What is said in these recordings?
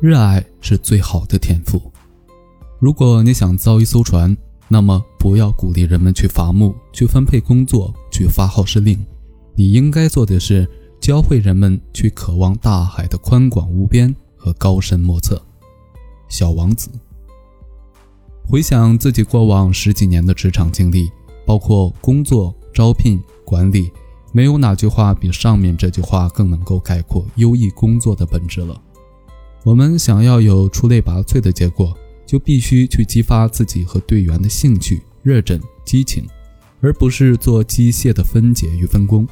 热爱是最好的天赋。如果你想造一艘船，那么不要鼓励人们去伐木、去分配工作、去发号施令。你应该做的是教会人们去渴望大海的宽广无边和高深莫测。小王子。回想自己过往十几年的职场经历，包括工作、招聘、管理，没有哪句话比上面这句话更能够概括优异工作的本质了。我们想要有出类拔萃的结果，就必须去激发自己和队员的兴趣、热忱、激情，而不是做机械的分解与分工。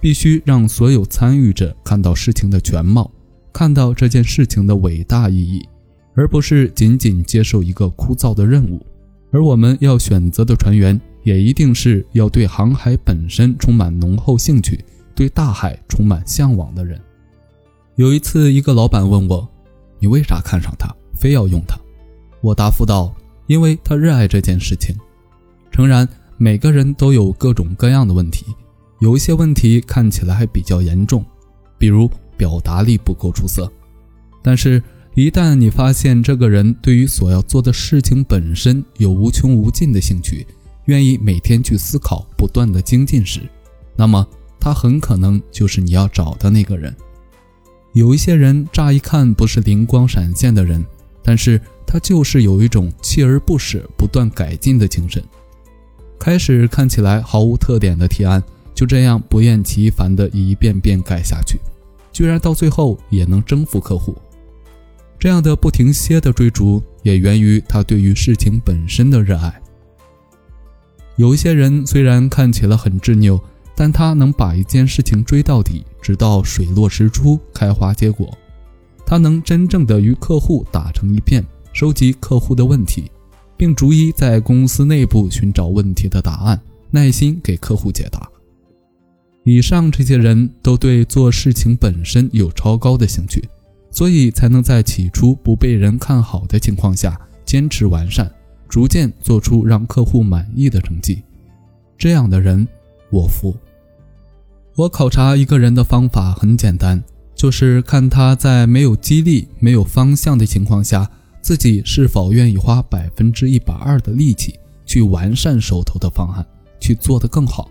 必须让所有参与者看到事情的全貌，看到这件事情的伟大意义。而不是仅仅接受一个枯燥的任务，而我们要选择的船员也一定是要对航海本身充满浓厚兴趣、对大海充满向往的人。有一次，一个老板问我：“你为啥看上他，非要用他？”我答复道：“因为他热爱这件事情。”诚然，每个人都有各种各样的问题，有一些问题看起来还比较严重，比如表达力不够出色，但是。一旦你发现这个人对于所要做的事情本身有无穷无尽的兴趣，愿意每天去思考、不断的精进时，那么他很可能就是你要找的那个人。有一些人乍一看不是灵光闪现的人，但是他就是有一种锲而不舍、不断改进的精神。开始看起来毫无特点的提案，就这样不厌其烦地一遍遍改下去，居然到最后也能征服客户。这样的不停歇的追逐，也源于他对于事情本身的热爱。有一些人虽然看起来很执拗，但他能把一件事情追到底，直到水落石出、开花结果。他能真正的与客户打成一片，收集客户的问题，并逐一在公司内部寻找问题的答案，耐心给客户解答。以上这些人都对做事情本身有超高的兴趣。所以才能在起初不被人看好的情况下坚持完善，逐渐做出让客户满意的成绩。这样的人，我服。我考察一个人的方法很简单，就是看他在没有激励、没有方向的情况下，自己是否愿意花百分之一百二的力气去完善手头的方案，去做得更好。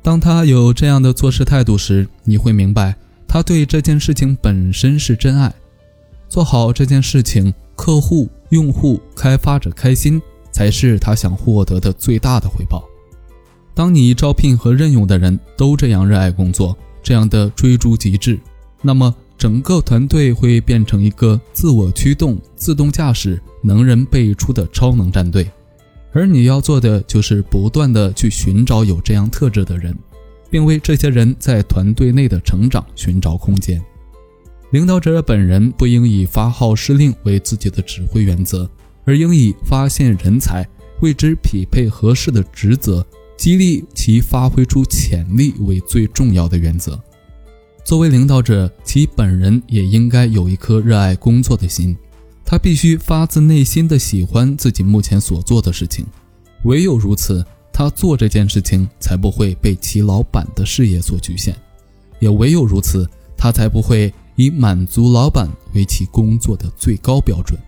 当他有这样的做事态度时，你会明白。他对这件事情本身是真爱，做好这件事情，客户、用户、开发者开心，才是他想获得的最大的回报。当你招聘和任用的人都这样热爱工作，这样的追逐极致，那么整个团队会变成一个自我驱动、自动驾驶、能人辈出的超能战队。而你要做的就是不断的去寻找有这样特质的人。并为这些人在团队内的成长寻找空间。领导者本人不应以发号施令为自己的指挥原则，而应以发现人才、为之匹配合适的职责、激励其发挥出潜力为最重要的原则。作为领导者，其本人也应该有一颗热爱工作的心，他必须发自内心的喜欢自己目前所做的事情，唯有如此。他做这件事情才不会被其老板的事业所局限，也唯有如此，他才不会以满足老板为其工作的最高标准。